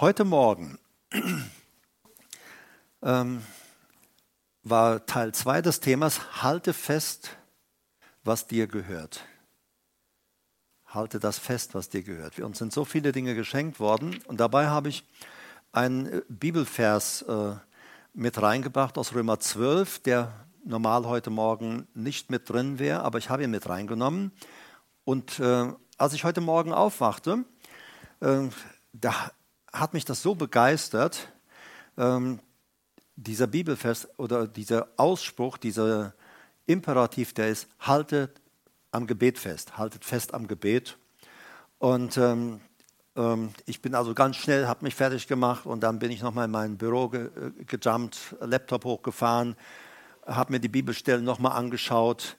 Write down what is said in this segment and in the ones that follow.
Heute Morgen ähm, war Teil 2 des Themas Halte fest, was dir gehört. Halte das fest, was dir gehört. Uns sind so viele Dinge geschenkt worden und dabei habe ich einen äh, Bibelvers äh, mit reingebracht aus Römer 12, der normal heute Morgen nicht mit drin wäre, aber ich habe ihn mit reingenommen. Und äh, als ich heute Morgen aufwachte, äh, da hat mich das so begeistert, ähm, dieser Bibelvers oder dieser Ausspruch, dieser Imperativ, der ist, haltet am Gebet fest, haltet fest am Gebet. Und ähm, ähm, ich bin also ganz schnell, habe mich fertig gemacht und dann bin ich nochmal in mein Büro ge äh, gejumpt, Laptop hochgefahren, habe mir die Bibelstellen nochmal angeschaut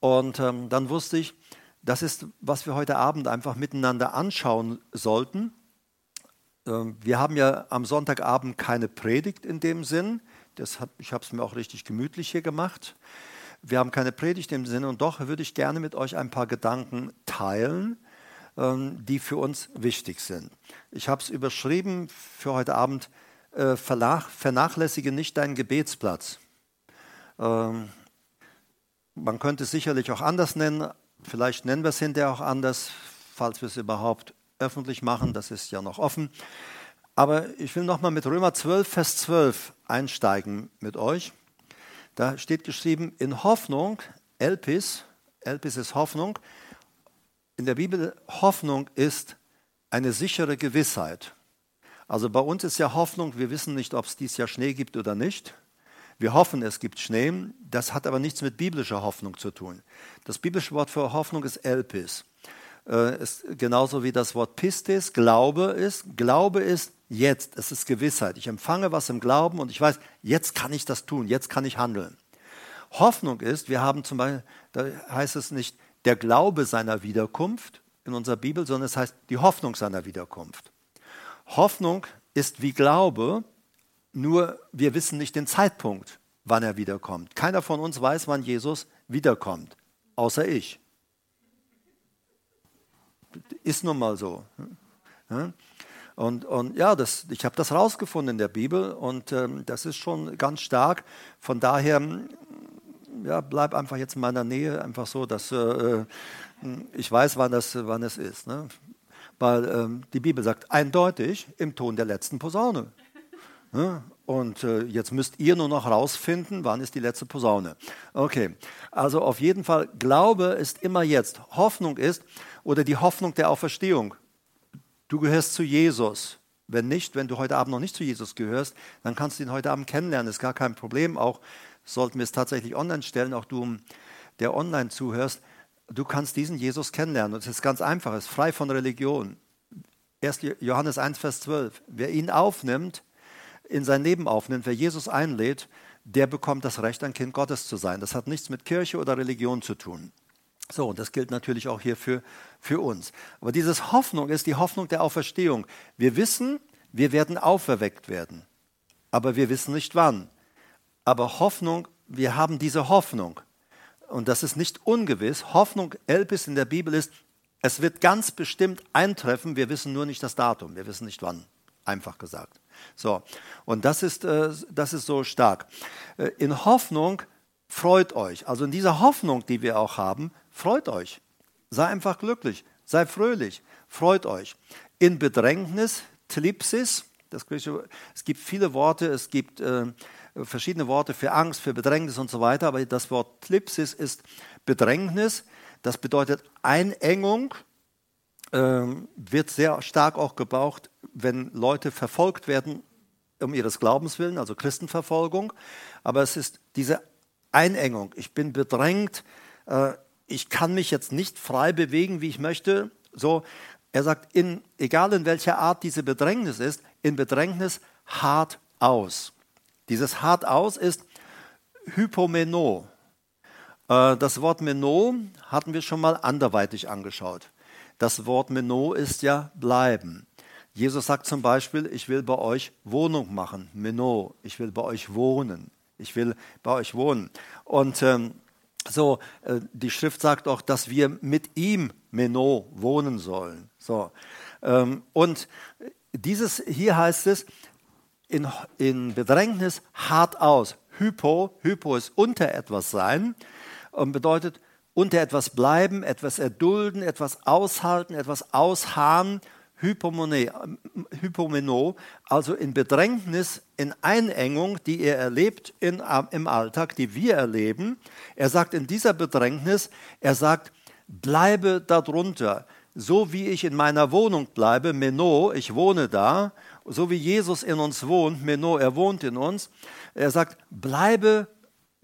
und ähm, dann wusste ich, das ist, was wir heute Abend einfach miteinander anschauen sollten. Ähm, wir haben ja am Sonntagabend keine Predigt in dem Sinn. Das hat, ich habe es mir auch richtig gemütlich hier gemacht. Wir haben keine Predigt im Sinn und doch würde ich gerne mit euch ein paar Gedanken teilen, ähm, die für uns wichtig sind. Ich habe es überschrieben für heute Abend, äh, vernachlässige nicht deinen Gebetsplatz. Ähm, man könnte es sicherlich auch anders nennen, vielleicht nennen wir es hinterher auch anders, falls wir es überhaupt öffentlich machen, das ist ja noch offen. Aber ich will nochmal mit Römer 12, Vers 12 einsteigen mit euch. Da steht geschrieben, in Hoffnung, Elpis, Elpis ist Hoffnung. In der Bibel, Hoffnung ist eine sichere Gewissheit. Also bei uns ist ja Hoffnung, wir wissen nicht, ob es dieses Jahr Schnee gibt oder nicht. Wir hoffen, es gibt Schnee. Das hat aber nichts mit biblischer Hoffnung zu tun. Das biblische Wort für Hoffnung ist Elpis ist genauso wie das Wort Pistis, Glaube ist. Glaube ist jetzt, es ist Gewissheit. Ich empfange was im Glauben und ich weiß, jetzt kann ich das tun, jetzt kann ich handeln. Hoffnung ist, wir haben zum Beispiel, da heißt es nicht der Glaube seiner Wiederkunft in unserer Bibel, sondern es heißt die Hoffnung seiner Wiederkunft. Hoffnung ist wie Glaube, nur wir wissen nicht den Zeitpunkt, wann er wiederkommt. Keiner von uns weiß, wann Jesus wiederkommt, außer ich ist nun mal so. Und, und ja, das, ich habe das rausgefunden in der Bibel und ähm, das ist schon ganz stark. Von daher, ja, bleib einfach jetzt in meiner Nähe, einfach so, dass äh, ich weiß, wann, das, wann es ist. Ne? Weil ähm, die Bibel sagt eindeutig im Ton der letzten Posaune. Ne? Und äh, jetzt müsst ihr nur noch rausfinden, wann ist die letzte Posaune. Okay, also auf jeden Fall, Glaube ist immer jetzt. Hoffnung ist, oder die Hoffnung der Auferstehung. Du gehörst zu Jesus. Wenn nicht, wenn du heute Abend noch nicht zu Jesus gehörst, dann kannst du ihn heute Abend kennenlernen. Ist gar kein Problem. Auch sollten wir es tatsächlich online stellen, auch du, der online zuhörst, du kannst diesen Jesus kennenlernen. Und es ist ganz einfach, es ist frei von Religion. 1. Johannes 1, Vers 12. Wer ihn aufnimmt, in sein Leben aufnimmt, wer Jesus einlädt, der bekommt das Recht, ein Kind Gottes zu sein. Das hat nichts mit Kirche oder Religion zu tun. So, und das gilt natürlich auch hier für, für uns. Aber diese Hoffnung ist die Hoffnung der Auferstehung. Wir wissen, wir werden auferweckt werden, aber wir wissen nicht wann. Aber Hoffnung, wir haben diese Hoffnung. Und das ist nicht ungewiss. Hoffnung, Elpis in der Bibel ist, es wird ganz bestimmt eintreffen, wir wissen nur nicht das Datum, wir wissen nicht wann, einfach gesagt. So, und das ist, äh, das ist so stark. Äh, in Hoffnung freut euch. Also in dieser Hoffnung, die wir auch haben, freut euch. Sei einfach glücklich, sei fröhlich, freut euch. In Bedrängnis, Tlipsis, das griechische, es gibt viele Worte, es gibt äh, verschiedene Worte für Angst, für Bedrängnis und so weiter, aber das Wort Tlipsis ist Bedrängnis, das bedeutet Einengung, äh, wird sehr stark auch gebraucht, wenn Leute verfolgt werden um ihres Glaubens willen, also Christenverfolgung, aber es ist diese Einengung. Ich bin bedrängt, äh, ich kann mich jetzt nicht frei bewegen, wie ich möchte. So, er sagt, in, egal in welcher Art diese Bedrängnis ist, in Bedrängnis hart aus. Dieses hart aus ist Hypomeno. Äh, das Wort Meno hatten wir schon mal anderweitig angeschaut. Das Wort Meno ist ja bleiben. Jesus sagt zum Beispiel, ich will bei euch Wohnung machen. Meno, ich will bei euch wohnen. Ich will bei euch wohnen. Und ähm, so, äh, die Schrift sagt auch, dass wir mit ihm, Meno, wohnen sollen. So, ähm, und dieses hier heißt es, in, in Bedrängnis hart aus. Hypo, Hypo ist unter etwas sein und bedeutet unter etwas bleiben, etwas erdulden, etwas aushalten, etwas ausharren. Hypomeno, also in Bedrängnis, in Einengung, die er erlebt in, im Alltag, die wir erleben. Er sagt in dieser Bedrängnis, er sagt, bleibe darunter, so wie ich in meiner Wohnung bleibe, Meno, ich wohne da, so wie Jesus in uns wohnt, Meno, er wohnt in uns. Er sagt, bleibe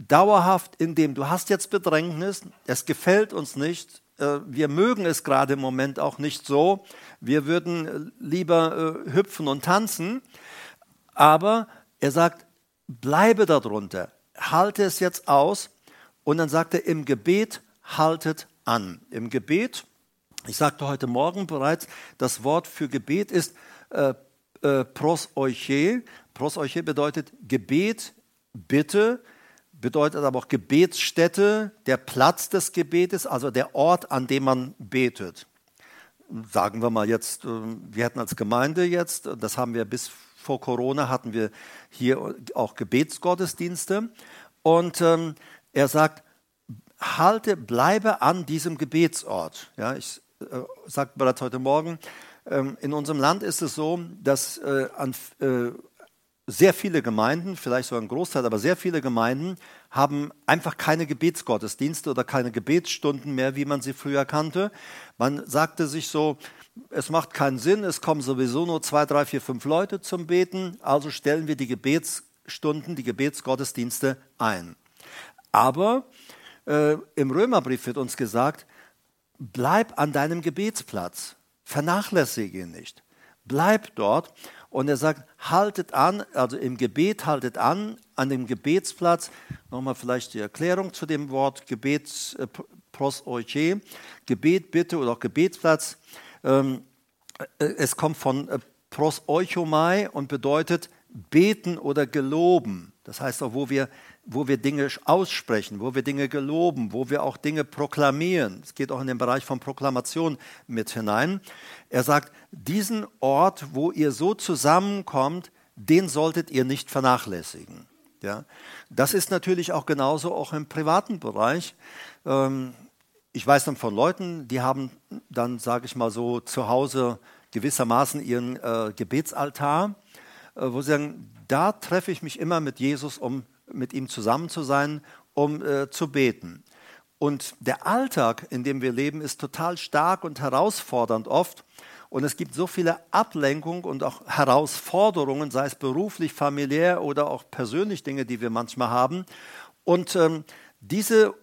dauerhaft in dem, du hast jetzt Bedrängnis, es gefällt uns nicht, wir mögen es gerade im Moment auch nicht so, wir würden lieber äh, hüpfen und tanzen, aber er sagt, bleibe darunter, halte es jetzt aus und dann sagt er, im Gebet haltet an. Im Gebet, ich sagte heute Morgen bereits, das Wort für Gebet ist äh, äh, prosoiche. Prosoiche bedeutet Gebet, Bitte, bedeutet aber auch Gebetsstätte, der Platz des Gebetes, also der Ort, an dem man betet. Sagen wir mal jetzt, äh, wir hätten als Gemeinde jetzt, das haben wir bis vor Corona, hatten wir hier auch Gebetsgottesdienste. Und ähm, er sagt, halte, bleibe an diesem Gebetsort. Ja, ich äh, sagte bereits heute Morgen, ähm, in unserem Land ist es so, dass äh, an, äh, sehr viele Gemeinden, vielleicht sogar ein Großteil, aber sehr viele Gemeinden haben einfach keine Gebetsgottesdienste oder keine Gebetsstunden mehr, wie man sie früher kannte. Man sagte sich so, es macht keinen Sinn, es kommen sowieso nur zwei, drei, vier, fünf Leute zum Beten, also stellen wir die Gebetsstunden, die Gebetsgottesdienste ein. Aber äh, im Römerbrief wird uns gesagt, bleib an deinem Gebetsplatz, vernachlässige ihn nicht, bleib dort und er sagt, haltet an, also im Gebet haltet an, an dem Gebetsplatz. Nochmal vielleicht die Erklärung zu dem Wort Gebets, äh, pros oiche, Gebet bitte oder auch Gebetsplatz. Ähm, äh, es kommt von äh, pros euchomai und bedeutet beten oder geloben. Das heißt auch, wo wir, wo wir Dinge aussprechen, wo wir Dinge geloben, wo wir auch Dinge proklamieren. Es geht auch in den Bereich von Proklamation mit hinein. Er sagt, diesen Ort, wo ihr so zusammenkommt, den solltet ihr nicht vernachlässigen. Ja, das ist natürlich auch genauso auch im privaten Bereich. Ähm, ich weiß dann von Leuten, die haben dann, sage ich mal so, zu Hause gewissermaßen ihren äh, Gebetsaltar, äh, wo sie sagen, da treffe ich mich immer mit Jesus, um mit ihm zusammen zu sein, um äh, zu beten. Und der Alltag, in dem wir leben, ist total stark und herausfordernd oft. Und es gibt so viele Ablenkungen und auch Herausforderungen, sei es beruflich, familiär oder auch persönlich Dinge, die wir manchmal haben. Und ähm, diese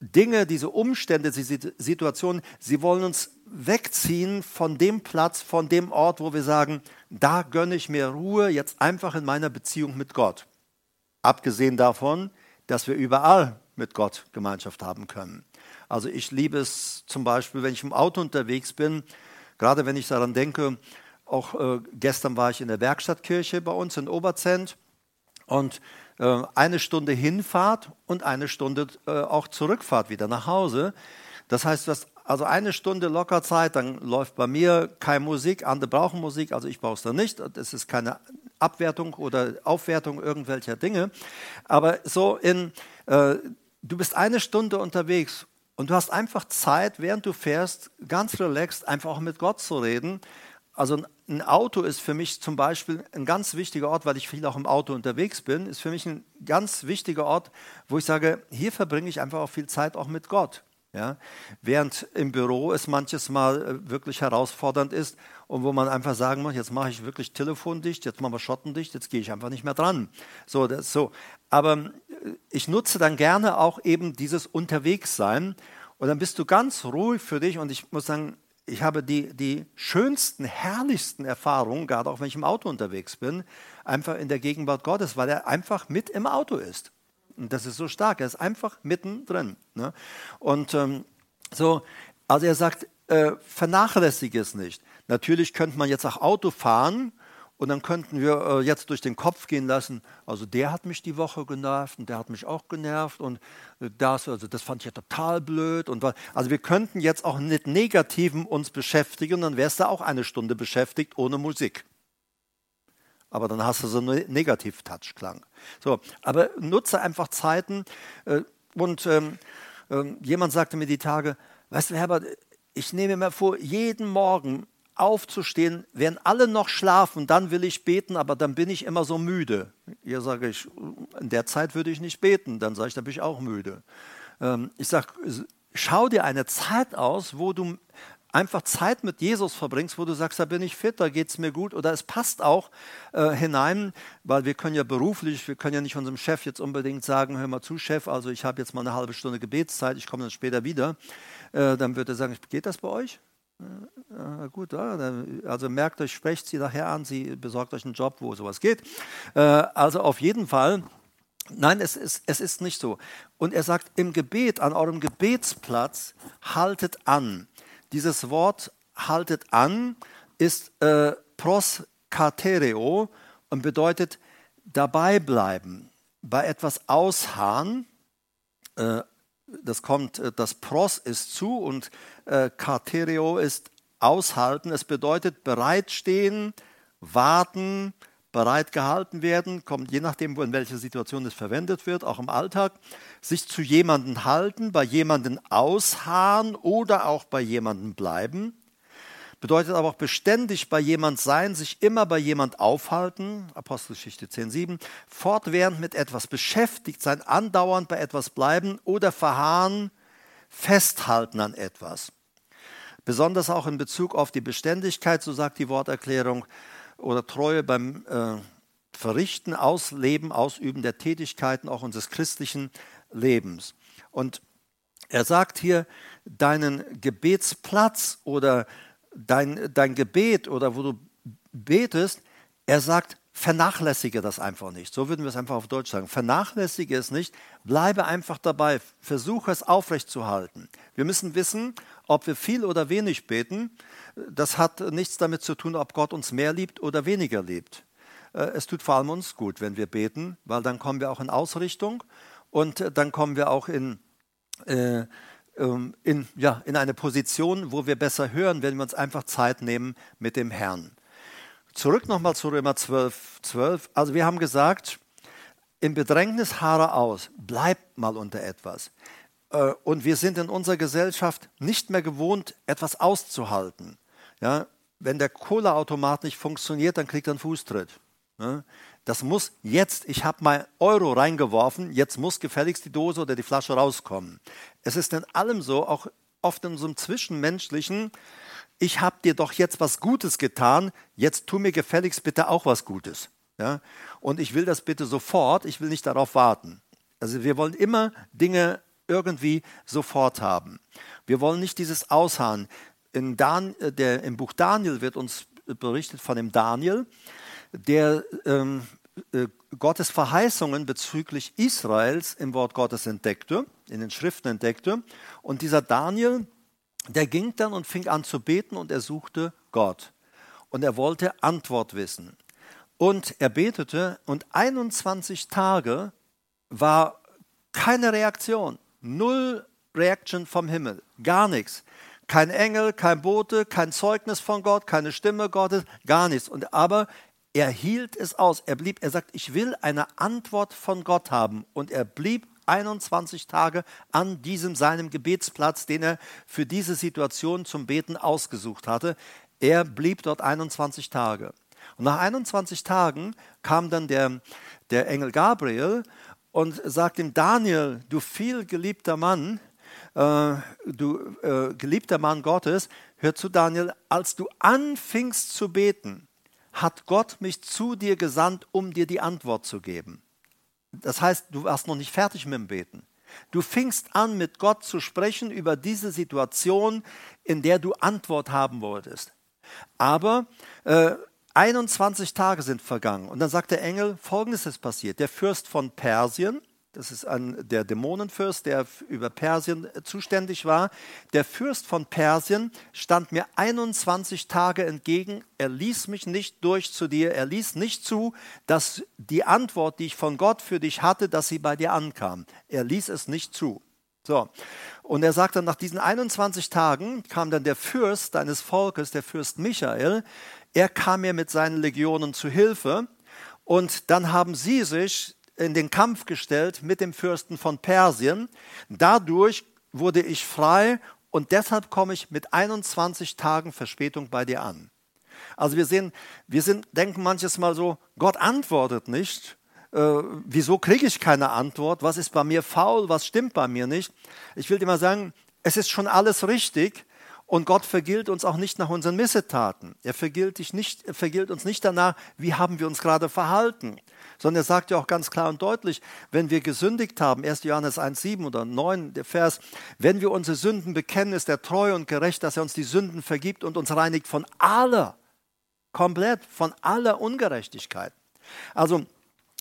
Dinge, diese Umstände, diese Situationen, sie wollen uns wegziehen von dem Platz, von dem Ort, wo wir sagen, da gönne ich mir Ruhe, jetzt einfach in meiner Beziehung mit Gott. Abgesehen davon, dass wir überall mit Gott Gemeinschaft haben können. Also ich liebe es zum Beispiel, wenn ich im Auto unterwegs bin, gerade wenn ich daran denke, auch äh, gestern war ich in der Werkstattkirche bei uns in Oberzent und äh, eine Stunde Hinfahrt und eine Stunde äh, auch Zurückfahrt wieder nach Hause. Das heißt, du hast also eine Stunde locker Zeit, dann läuft bei mir keine Musik, andere brauchen Musik, also ich brauche es dann nicht. Das ist keine Abwertung oder Aufwertung irgendwelcher Dinge. Aber so in, äh, du bist eine Stunde unterwegs und du hast einfach Zeit, während du fährst, ganz relaxed einfach auch mit Gott zu reden. Also ein Auto ist für mich zum Beispiel ein ganz wichtiger Ort, weil ich viel auch im Auto unterwegs bin, ist für mich ein ganz wichtiger Ort, wo ich sage, hier verbringe ich einfach auch viel Zeit auch mit Gott. Ja? Während im Büro es manches Mal äh, wirklich herausfordernd ist und wo man einfach sagen muss, jetzt mache ich wirklich telefondicht, jetzt machen wir schottendicht, jetzt gehe ich einfach nicht mehr dran. So, das, so. Aber äh, ich nutze dann gerne auch eben dieses Unterwegssein und dann bist du ganz ruhig für dich und ich muss sagen, ich habe die, die schönsten, herrlichsten Erfahrungen, gerade auch wenn ich im Auto unterwegs bin, einfach in der Gegenwart Gottes, weil er einfach mit im Auto ist. Und das ist so stark, er ist einfach mittendrin. Ne? Und ähm, so, also er sagt, äh, vernachlässige es nicht. Natürlich könnte man jetzt auch Auto fahren und dann könnten wir äh, jetzt durch den Kopf gehen lassen, also der hat mich die Woche genervt und der hat mich auch genervt und äh, das, also das fand ich ja total blöd. Und, also wir könnten jetzt auch mit Negativem uns beschäftigen, dann wärst du auch eine Stunde beschäftigt ohne Musik. Aber dann hast du so einen Negativ-Touch-Klang. So, aber nutze einfach Zeiten äh, und ähm, äh, jemand sagte mir die Tage, weißt du, Herbert, ich nehme mir vor, jeden Morgen aufzustehen, während alle noch schlafen, dann will ich beten, aber dann bin ich immer so müde. Hier sage ich, in der Zeit würde ich nicht beten, dann sage ich, dann bin ich auch müde. Ähm, ich sage, schau dir eine Zeit aus, wo du einfach Zeit mit Jesus verbringst, wo du sagst, da bin ich fit, da geht es mir gut oder es passt auch äh, hinein, weil wir können ja beruflich, wir können ja nicht unserem Chef jetzt unbedingt sagen, hör mal zu, Chef, also ich habe jetzt mal eine halbe Stunde Gebetszeit, ich komme dann später wieder. Äh, dann wird er sagen, geht das bei euch? Äh, gut, ja, also merkt euch, sprecht sie nachher an, sie besorgt euch einen Job, wo sowas geht. Äh, also auf jeden Fall, nein, es ist, es ist nicht so. Und er sagt, im Gebet, an eurem Gebetsplatz, haltet an. Dieses Wort haltet an ist äh, proskatereo und bedeutet dabei bleiben, bei etwas ausharren. Äh, das kommt, äh, das pros ist zu und äh, katereo ist aushalten. Es bedeutet bereitstehen, warten, bereit gehalten werden, kommt je nachdem, in welcher Situation es verwendet wird, auch im Alltag, sich zu jemandem halten, bei jemandem ausharren oder auch bei jemandem bleiben. Bedeutet aber auch beständig bei jemand sein, sich immer bei jemand aufhalten, Apostelgeschichte 10.7, fortwährend mit etwas beschäftigt sein, andauernd bei etwas bleiben oder verharren, festhalten an etwas. Besonders auch in Bezug auf die Beständigkeit, so sagt die Worterklärung, oder Treue beim äh, Verrichten, Ausleben, Ausüben der Tätigkeiten auch unseres christlichen Lebens. Und er sagt hier, deinen Gebetsplatz oder dein, dein Gebet oder wo du betest, er sagt, vernachlässige das einfach nicht. So würden wir es einfach auf Deutsch sagen. Vernachlässige es nicht, bleibe einfach dabei, versuche es aufrechtzuerhalten. Wir müssen wissen, ob wir viel oder wenig beten, das hat nichts damit zu tun, ob Gott uns mehr liebt oder weniger liebt. Äh, es tut vor allem uns gut, wenn wir beten, weil dann kommen wir auch in Ausrichtung und äh, dann kommen wir auch in, äh, ähm, in, ja, in eine Position, wo wir besser hören, wenn wir uns einfach Zeit nehmen mit dem Herrn. Zurück nochmal zu Römer 12, 12. Also wir haben gesagt, im Bedrängnis haare aus, bleibt mal unter etwas. Äh, und wir sind in unserer Gesellschaft nicht mehr gewohnt, etwas auszuhalten. Ja, wenn der Kohleautomat nicht funktioniert, dann kriegt er einen Fußtritt. Das muss jetzt, ich habe mal Euro reingeworfen, jetzt muss gefälligst die Dose oder die Flasche rauskommen. Es ist in allem so, auch oft in einem Zwischenmenschlichen, ich habe dir doch jetzt was Gutes getan, jetzt tu mir gefälligst bitte auch was Gutes. Ja? Und ich will das bitte sofort, ich will nicht darauf warten. Also wir wollen immer Dinge irgendwie sofort haben. Wir wollen nicht dieses Ausharren. In Dan, äh, der, Im Buch Daniel wird uns berichtet von dem Daniel, der ähm, äh, Gottes Verheißungen bezüglich Israels im Wort Gottes entdeckte, in den Schriften entdeckte. Und dieser Daniel, der ging dann und fing an zu beten und er suchte Gott. Und er wollte Antwort wissen. Und er betete und 21 Tage war keine Reaktion. Null Reaction vom Himmel, gar nichts. Kein Engel, kein Bote, kein Zeugnis von Gott, keine Stimme Gottes, gar nichts. Und aber er hielt es aus. Er blieb, er sagt, ich will eine Antwort von Gott haben. Und er blieb 21 Tage an diesem seinem Gebetsplatz, den er für diese Situation zum Beten ausgesucht hatte. Er blieb dort 21 Tage. Und nach 21 Tagen kam dann der, der Engel Gabriel und sagt ihm, Daniel, du viel geliebter Mann, äh, du äh, geliebter Mann Gottes, hör zu Daniel, als du anfingst zu beten, hat Gott mich zu dir gesandt, um dir die Antwort zu geben. Das heißt, du warst noch nicht fertig mit dem Beten. Du fingst an, mit Gott zu sprechen über diese Situation, in der du Antwort haben wolltest. Aber äh, 21 Tage sind vergangen. Und dann sagt der Engel, folgendes ist passiert. Der Fürst von Persien, das ist ein, der Dämonenfürst, der über Persien zuständig war. Der Fürst von Persien stand mir 21 Tage entgegen. Er ließ mich nicht durch zu dir. Er ließ nicht zu, dass die Antwort, die ich von Gott für dich hatte, dass sie bei dir ankam. Er ließ es nicht zu. So. Und er sagt dann, nach diesen 21 Tagen kam dann der Fürst deines Volkes, der Fürst Michael, er kam mir mit seinen Legionen zu Hilfe Und dann haben sie sich in den Kampf gestellt mit dem Fürsten von Persien. Dadurch wurde ich frei und deshalb komme ich mit 21 Tagen Verspätung bei dir an. Also wir sehen, wir sind, denken manches Mal so, Gott antwortet nicht. Äh, wieso kriege ich keine Antwort? Was ist bei mir faul? Was stimmt bei mir nicht? Ich will dir mal sagen, es ist schon alles richtig und Gott vergilt uns auch nicht nach unseren Missetaten. Er vergilt, dich nicht, er vergilt uns nicht danach, wie haben wir uns gerade verhalten sondern er sagt ja auch ganz klar und deutlich, wenn wir gesündigt haben, 1. Johannes 1,7 oder 9, der Vers, wenn wir unsere Sünden bekennen, ist er treu und gerecht, dass er uns die Sünden vergibt und uns reinigt von aller, komplett, von aller Ungerechtigkeit. Also,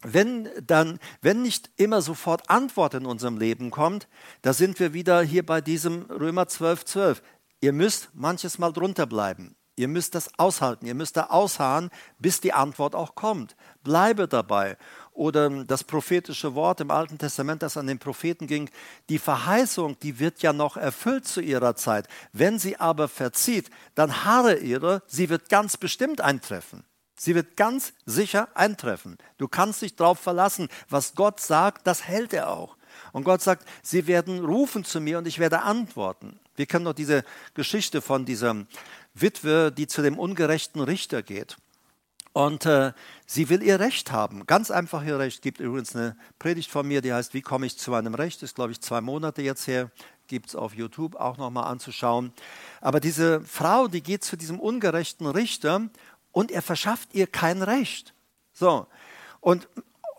wenn dann, wenn nicht immer sofort Antwort in unserem Leben kommt, da sind wir wieder hier bei diesem Römer 12, 12. Ihr müsst manches Mal drunter bleiben. Ihr müsst das aushalten, ihr müsst da ausharren, bis die Antwort auch kommt. Bleibe dabei. Oder das prophetische Wort im Alten Testament, das an den Propheten ging, die Verheißung, die wird ja noch erfüllt zu ihrer Zeit. Wenn sie aber verzieht, dann harre ihre, sie wird ganz bestimmt eintreffen. Sie wird ganz sicher eintreffen. Du kannst dich darauf verlassen. Was Gott sagt, das hält er auch. Und Gott sagt, sie werden rufen zu mir und ich werde antworten. Wir kennen noch diese Geschichte von dieser Witwe, die zu dem ungerechten Richter geht. Und äh, sie will ihr Recht haben, ganz einfach ihr Recht. Gibt übrigens eine Predigt von mir, die heißt, wie komme ich zu meinem Recht? Ist, glaube ich, zwei Monate jetzt her. Gibt es auf YouTube auch nochmal anzuschauen. Aber diese Frau, die geht zu diesem ungerechten Richter und er verschafft ihr kein Recht. So. Und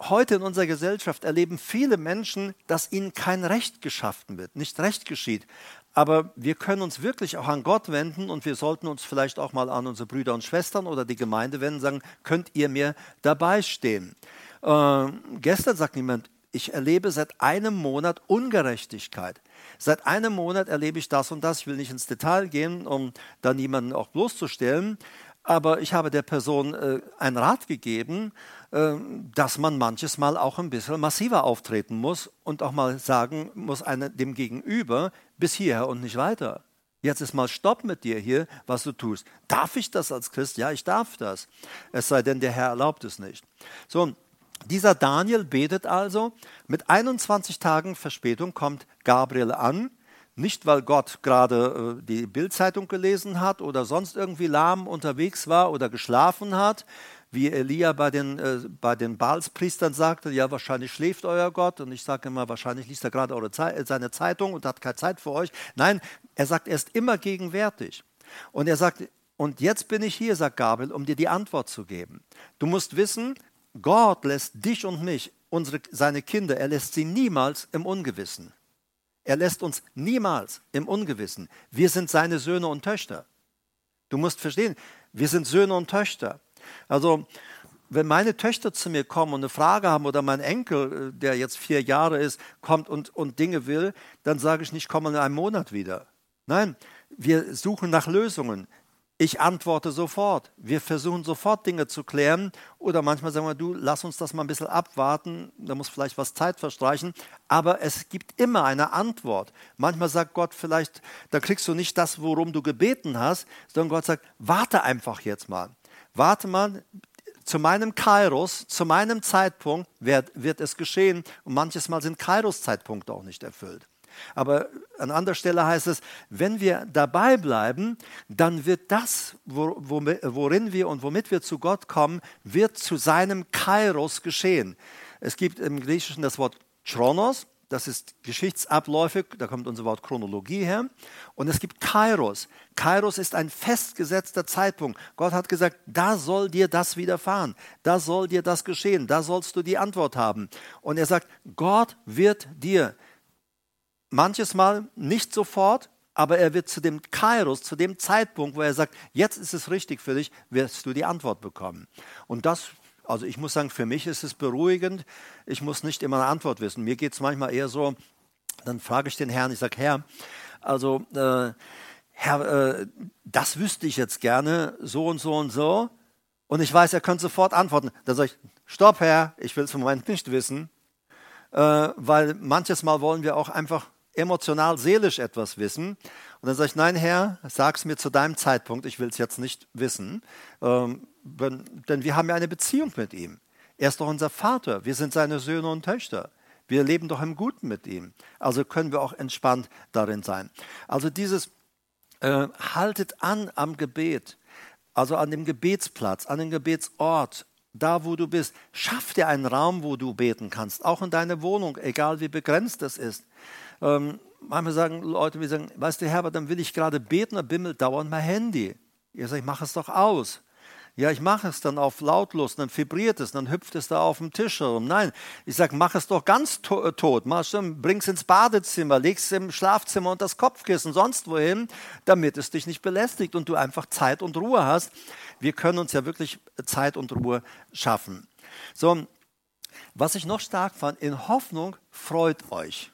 heute in unserer Gesellschaft erleben viele Menschen, dass ihnen kein Recht geschaffen wird, nicht Recht geschieht. Aber wir können uns wirklich auch an Gott wenden und wir sollten uns vielleicht auch mal an unsere Brüder und Schwestern oder die Gemeinde wenden und sagen, könnt ihr mir dabei stehen? Äh, gestern sagt jemand, ich erlebe seit einem Monat Ungerechtigkeit. Seit einem Monat erlebe ich das und das. Ich will nicht ins Detail gehen, um da niemanden auch bloßzustellen. Aber ich habe der Person äh, einen Rat gegeben, äh, dass man manches Mal auch ein bisschen massiver auftreten muss und auch mal sagen muss eine, dem Gegenüber, bis hierher und nicht weiter. Jetzt ist mal Stopp mit dir hier, was du tust. Darf ich das als Christ? Ja, ich darf das. Es sei denn, der Herr erlaubt es nicht. So, dieser Daniel betet also. Mit 21 Tagen Verspätung kommt Gabriel an nicht, weil Gott gerade äh, die Bildzeitung gelesen hat oder sonst irgendwie lahm unterwegs war oder geschlafen hat, wie Elia bei den, äh, bei den Baalspriestern sagte, ja, wahrscheinlich schläft euer Gott. Und ich sage immer, wahrscheinlich liest er gerade Ze seine Zeitung und hat keine Zeit für euch. Nein, er sagt, er ist immer gegenwärtig. Und er sagt, und jetzt bin ich hier, sagt Gabriel, um dir die Antwort zu geben. Du musst wissen, Gott lässt dich und mich, unsere, seine Kinder, er lässt sie niemals im Ungewissen. Er lässt uns niemals im Ungewissen. Wir sind seine Söhne und Töchter. Du musst verstehen, wir sind Söhne und Töchter. Also, wenn meine Töchter zu mir kommen und eine Frage haben oder mein Enkel, äh, der jetzt vier Jahre ist, kommt und, und Dinge will, dann sage ich nicht, komm in einem Monat wieder. Nein, wir suchen nach Lösungen. Ich antworte sofort. Wir versuchen sofort Dinge zu klären. Oder manchmal sagen wir, du, lass uns das mal ein bisschen abwarten. Da muss vielleicht was Zeit verstreichen. Aber es gibt immer eine Antwort. Manchmal sagt Gott vielleicht, da kriegst du nicht das, worum du gebeten hast, sondern Gott sagt, warte einfach jetzt mal. Warte mal, zu meinem Kairos, zu meinem Zeitpunkt wird, wird es geschehen. Und manches Mal sind Kairos-Zeitpunkte auch nicht erfüllt. Aber an anderer Stelle heißt es, wenn wir dabei bleiben, dann wird das, worin wir und womit wir zu Gott kommen, wird zu seinem Kairos geschehen. Es gibt im Griechischen das Wort Chronos, das ist Geschichtsabläufe, da kommt unser Wort Chronologie her. Und es gibt Kairos. Kairos ist ein festgesetzter Zeitpunkt. Gott hat gesagt, da soll dir das widerfahren, da soll dir das geschehen, da sollst du die Antwort haben. Und er sagt, Gott wird dir manches Mal nicht sofort, aber er wird zu dem Kairos, zu dem Zeitpunkt, wo er sagt, jetzt ist es richtig für dich, wirst du die Antwort bekommen. Und das, also ich muss sagen, für mich ist es beruhigend. Ich muss nicht immer eine Antwort wissen. Mir geht es manchmal eher so, dann frage ich den Herrn, ich sage, Herr, also äh, Herr, äh, das wüsste ich jetzt gerne, so und so und so. Und ich weiß, er könnte sofort antworten. Dann sage ich, stopp, Herr, ich will es im Moment nicht wissen. Äh, weil manches Mal wollen wir auch einfach emotional, seelisch etwas wissen. Und dann sage ich, nein, Herr, sag es mir zu deinem Zeitpunkt, ich will es jetzt nicht wissen. Ähm, denn wir haben ja eine Beziehung mit ihm. Er ist doch unser Vater. Wir sind seine Söhne und Töchter. Wir leben doch im Guten mit ihm. Also können wir auch entspannt darin sein. Also dieses äh, haltet an am Gebet, also an dem Gebetsplatz, an dem Gebetsort, da wo du bist. Schaff dir einen Raum, wo du beten kannst, auch in deiner Wohnung, egal wie begrenzt es ist. Ähm, manchmal sagen Leute, wir sagen, weißt du, Herbert, dann will ich gerade beten, dann bimmelt dauernd mein Handy. Ich sage, ich mache es doch aus. Ja, ich mache es dann auf lautlos, dann vibriert es, dann hüpft es da auf dem Tisch herum. Nein, ich sage, mach es doch ganz to äh, tot. Bring es ins Badezimmer, leg es im Schlafzimmer und das Kopfkissen, sonst wohin, damit es dich nicht belästigt und du einfach Zeit und Ruhe hast. Wir können uns ja wirklich Zeit und Ruhe schaffen. So, was ich noch stark fand, in Hoffnung freut euch.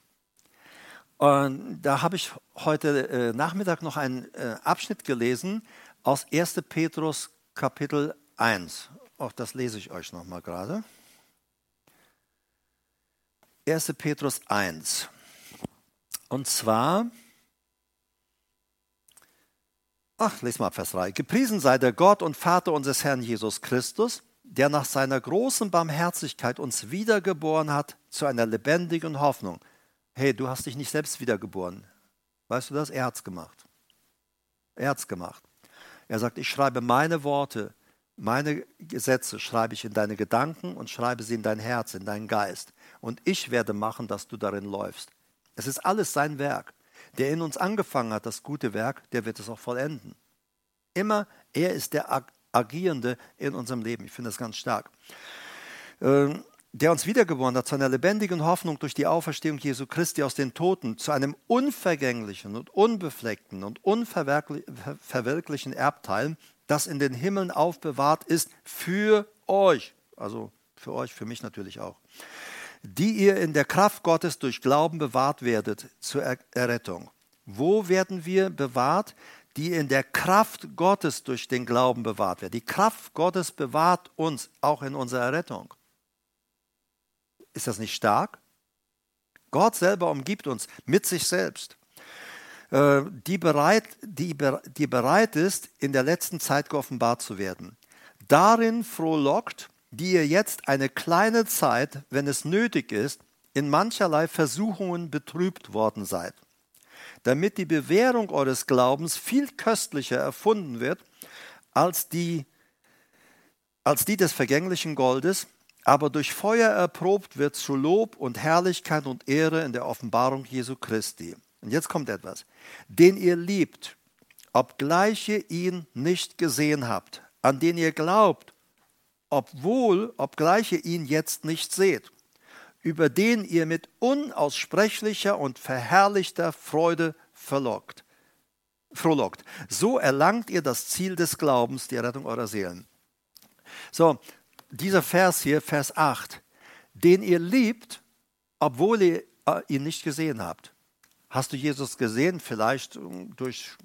Und da habe ich heute äh, Nachmittag noch einen äh, Abschnitt gelesen aus 1. Petrus Kapitel 1. Auch das lese ich euch nochmal gerade. 1. Petrus 1. Und zwar, ach, lese mal Vers 3. Gepriesen sei der Gott und Vater unseres Herrn Jesus Christus, der nach seiner großen Barmherzigkeit uns wiedergeboren hat zu einer lebendigen Hoffnung. Hey, du hast dich nicht selbst wiedergeboren. Weißt du das? Er hat es gemacht. Er hat es gemacht. Er sagt, ich schreibe meine Worte, meine Gesetze schreibe ich in deine Gedanken und schreibe sie in dein Herz, in deinen Geist. Und ich werde machen, dass du darin läufst. Es ist alles sein Werk. Der in uns angefangen hat, das gute Werk, der wird es auch vollenden. Immer, er ist der Agierende in unserem Leben. Ich finde das ganz stark. Ähm, der uns wiedergeboren hat zu einer lebendigen Hoffnung durch die Auferstehung Jesu Christi aus den Toten, zu einem unvergänglichen und unbefleckten und unverwirklichen Erbteil, das in den Himmeln aufbewahrt ist für euch, also für euch, für mich natürlich auch, die ihr in der Kraft Gottes durch Glauben bewahrt werdet zur Errettung. Wo werden wir bewahrt? Die in der Kraft Gottes durch den Glauben bewahrt werden. Die Kraft Gottes bewahrt uns auch in unserer Errettung. Ist das nicht stark? Gott selber umgibt uns mit sich selbst, äh, die bereit, die, die bereit ist, in der letzten Zeit geoffenbart zu werden. Darin frohlockt, die ihr jetzt eine kleine Zeit, wenn es nötig ist, in mancherlei Versuchungen betrübt worden seid, damit die Bewährung eures Glaubens viel köstlicher erfunden wird als die, als die des vergänglichen Goldes, aber durch Feuer erprobt wird zu Lob und Herrlichkeit und Ehre in der Offenbarung Jesu Christi. Und jetzt kommt etwas. Den ihr liebt, obgleich ihr ihn nicht gesehen habt, an den ihr glaubt, obwohl, obgleich ihr ihn jetzt nicht seht, über den ihr mit unaussprechlicher und verherrlichter Freude verlockt, frohlockt. So erlangt ihr das Ziel des Glaubens, die Rettung eurer Seelen. So, dieser Vers hier, Vers 8, den ihr liebt, obwohl ihr äh, ihn nicht gesehen habt. Hast du Jesus gesehen? Vielleicht ähm, durch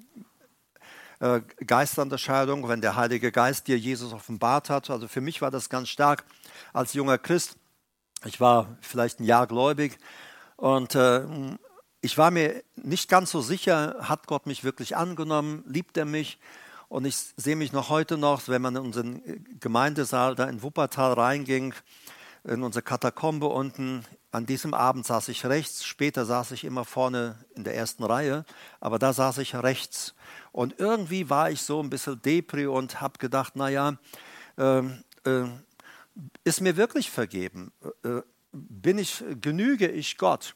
äh, wenn der Heilige Geist dir Jesus offenbart hat. Also für mich war das ganz stark als junger Christ. Ich war vielleicht ein Jahr gläubig und äh, ich war mir nicht ganz so sicher, hat Gott mich wirklich angenommen, liebt er mich? Und ich sehe mich noch heute noch, wenn man in unseren Gemeindesaal da in Wuppertal reinging, in unsere Katakombe unten. An diesem Abend saß ich rechts, später saß ich immer vorne in der ersten Reihe, aber da saß ich rechts. Und irgendwie war ich so ein bisschen depri und habe gedacht, naja, äh, äh, ist mir wirklich vergeben? Äh, bin ich, genüge ich Gott?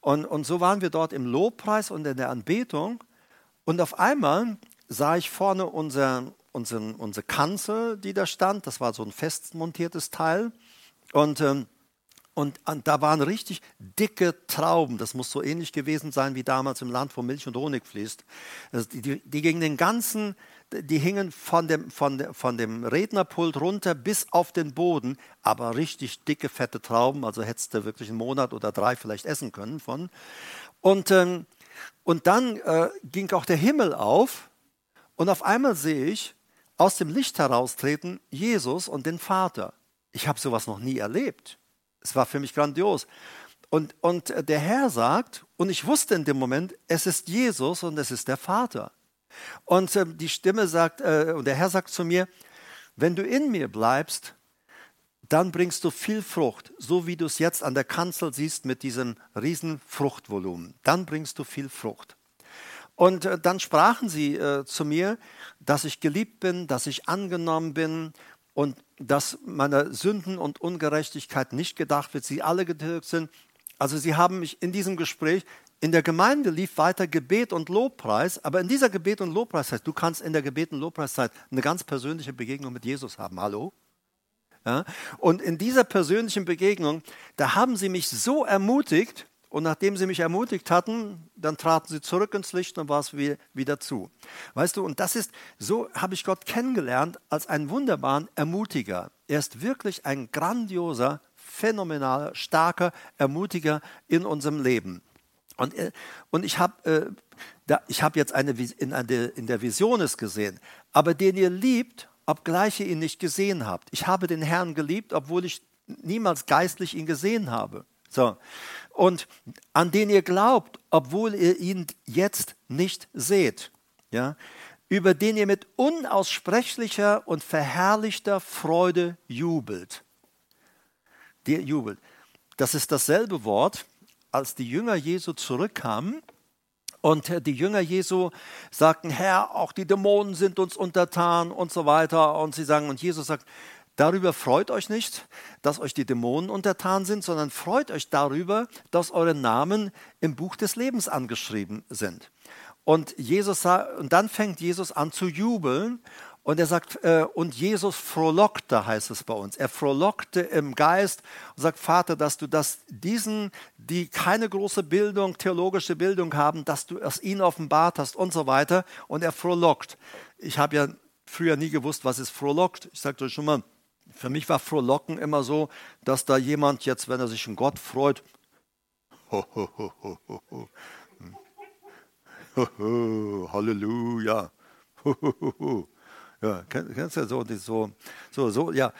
Und, und so waren wir dort im Lobpreis und in der Anbetung. Und auf einmal sah ich vorne unser, unseren, unsere Kanzel, die da stand. Das war so ein fest montiertes Teil. Und, ähm, und, und da waren richtig dicke Trauben. Das muss so ähnlich gewesen sein wie damals im Land, wo Milch und Honig fließt. Also die, die, die gingen den ganzen, die hingen von dem, von, de, von dem Rednerpult runter bis auf den Boden, aber richtig dicke, fette Trauben. Also hättest du wirklich einen Monat oder drei vielleicht essen können von. Und, ähm, und dann äh, ging auch der Himmel auf und auf einmal sehe ich aus dem Licht heraustreten Jesus und den Vater. Ich habe sowas noch nie erlebt. Es war für mich grandios. Und, und der Herr sagt, und ich wusste in dem Moment, es ist Jesus und es ist der Vater. Und äh, die Stimme sagt, äh, und der Herr sagt zu mir, wenn du in mir bleibst, dann bringst du viel Frucht, so wie du es jetzt an der Kanzel siehst mit diesem riesen Fruchtvolumen. Dann bringst du viel Frucht. Und äh, dann sprachen sie äh, zu mir, dass ich geliebt bin, dass ich angenommen bin und dass meine Sünden und Ungerechtigkeit nicht gedacht wird, sie alle getilgt sind. Also sie haben mich in diesem Gespräch, in der Gemeinde lief weiter Gebet und Lobpreis, aber in dieser Gebet und Lobpreiszeit, du kannst in der Gebet und Lobpreiszeit eine ganz persönliche Begegnung mit Jesus haben. Hallo? Ja? Und in dieser persönlichen Begegnung, da haben sie mich so ermutigt, und nachdem sie mich ermutigt hatten, dann traten sie zurück ins Licht und war es wieder zu. Weißt du, und das ist, so habe ich Gott kennengelernt als einen wunderbaren Ermutiger. Er ist wirklich ein grandioser, phänomenaler, starker Ermutiger in unserem Leben. Und, äh, und ich habe äh, hab jetzt eine, in, eine, in der Vision es gesehen, aber den ihr liebt, obgleich ihr ihn nicht gesehen habt. Ich habe den Herrn geliebt, obwohl ich niemals geistlich ihn gesehen habe. So. Und an den ihr glaubt, obwohl ihr ihn jetzt nicht seht. Ja? Über den ihr mit unaussprechlicher und verherrlichter Freude jubelt. Der jubelt. Das ist dasselbe Wort, als die Jünger Jesu zurückkamen und die Jünger Jesu sagten, Herr, auch die Dämonen sind uns untertan und so weiter. Und sie sagen, und Jesus sagt, Darüber freut euch nicht, dass euch die Dämonen untertan sind, sondern freut euch darüber, dass eure Namen im Buch des Lebens angeschrieben sind. Und, Jesus, und dann fängt Jesus an zu jubeln und er sagt, äh, und Jesus frohlockte, heißt es bei uns. Er frohlockte im Geist und sagt, Vater, dass du das diesen, die keine große Bildung, theologische Bildung haben, dass du es ihnen offenbart hast und so weiter. Und er frohlockt. Ich habe ja früher nie gewusst, was ist frohlockt. Ich sagte euch schon mal, für mich war Frohlocken immer so, dass da jemand jetzt, wenn er sich in Gott freut, ho. Halleluja. Ja, kennst du so, so, so, so, ja.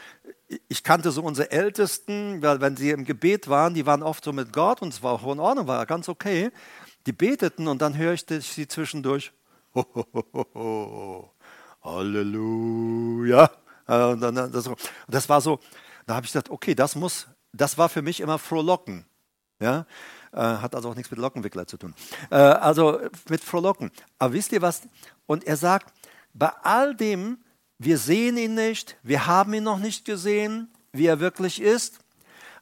Ich kannte so unsere Ältesten, weil wenn sie im Gebet waren, die waren oft so mit Gott und es war auch in Ordnung, war ganz okay. Die beteten und dann höre ich sie zwischendurch. Ho. Halleluja. Äh, und dann, das, das war so, da habe ich gesagt, okay, das muss, das war für mich immer frohlocken. Ja? Äh, hat also auch nichts mit Lockenwickler zu tun. Äh, also mit frohlocken. Aber wisst ihr was? Und er sagt, bei all dem, wir sehen ihn nicht, wir haben ihn noch nicht gesehen, wie er wirklich ist.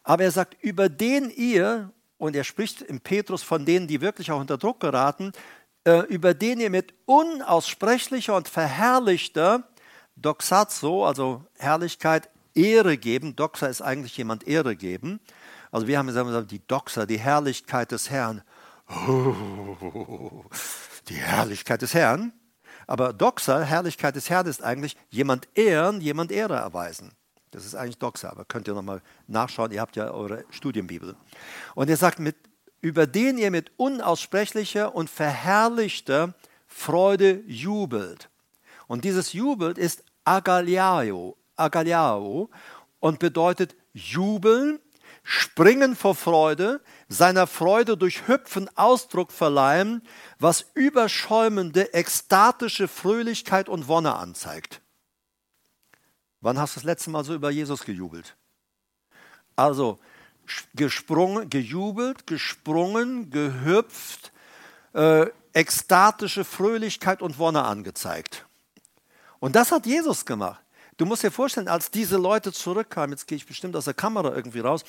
Aber er sagt, über den ihr, und er spricht im Petrus von denen, die wirklich auch unter Druck geraten, über den ihr mit unaussprechlicher und verherrlichter Doxazo, also Herrlichkeit, Ehre geben. Doxa ist eigentlich jemand Ehre geben. Also wir haben gesagt, die Doxa, die Herrlichkeit des Herrn. Oh, die Herrlichkeit des Herrn. Aber Doxa, Herrlichkeit des Herrn, ist eigentlich jemand ehren, jemand Ehre erweisen. Das ist eigentlich Doxa, aber könnt ihr nochmal nachschauen, ihr habt ja eure Studienbibel. Und er sagt, mit, über den ihr mit unaussprechlicher und verherrlichter Freude jubelt. Und dieses Jubelt ist Agaliao, Agaliao und bedeutet jubeln, springen vor Freude, seiner Freude durch Hüpfen Ausdruck verleihen, was überschäumende, ekstatische Fröhlichkeit und Wonne anzeigt. Wann hast du das letzte Mal so über Jesus gejubelt? Also gesprungen, gejubelt, gesprungen, gehüpft, äh, ekstatische Fröhlichkeit und Wonne angezeigt. Und das hat Jesus gemacht. Du musst dir vorstellen, als diese Leute zurückkamen, jetzt gehe ich bestimmt aus der Kamera irgendwie raus,